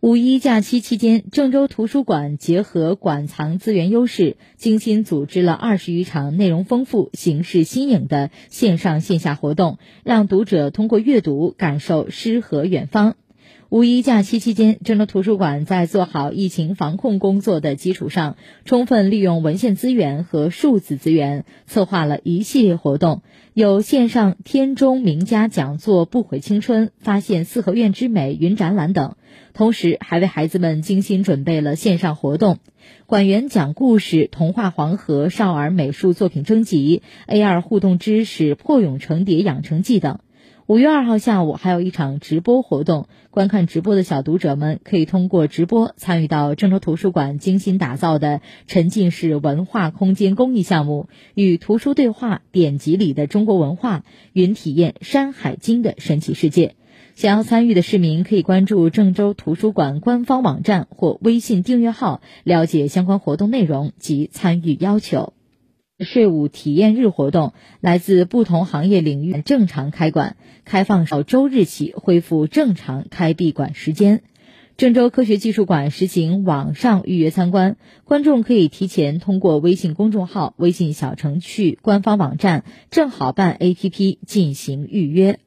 五一假期期间，郑州图书馆结合馆藏资源优势，精心组织了二十余场内容丰富、形式新颖的线上线下活动，让读者通过阅读感受诗和远方。五一假期期间，郑州图书馆在做好疫情防控工作的基础上，充分利用文献资源和数字资源，策划了一系列活动，有线上天中名家讲座、不悔青春、发现四合院之美云展览等，同时还为孩子们精心准备了线上活动，馆员讲故事、童话黄河少儿美术作品征集、AR 互动知识破蛹成蝶养成记等。五月二号下午还有一场直播活动，观看直播的小读者们可以通过直播参与到郑州图书馆精心打造的沉浸式文化空间公益项目，与图书对话典籍里的中国文化，云体验《山海经》的神奇世界。想要参与的市民可以关注郑州图书馆官方网站或微信订阅号，了解相关活动内容及参与要求。税务体验日活动，来自不同行业领域正常开馆，开放到周日起恢复正常开闭馆时间。郑州科学技术馆实行网上预约参观，观众可以提前通过微信公众号、微信小程序、官方网站、正好办 APP 进行预约。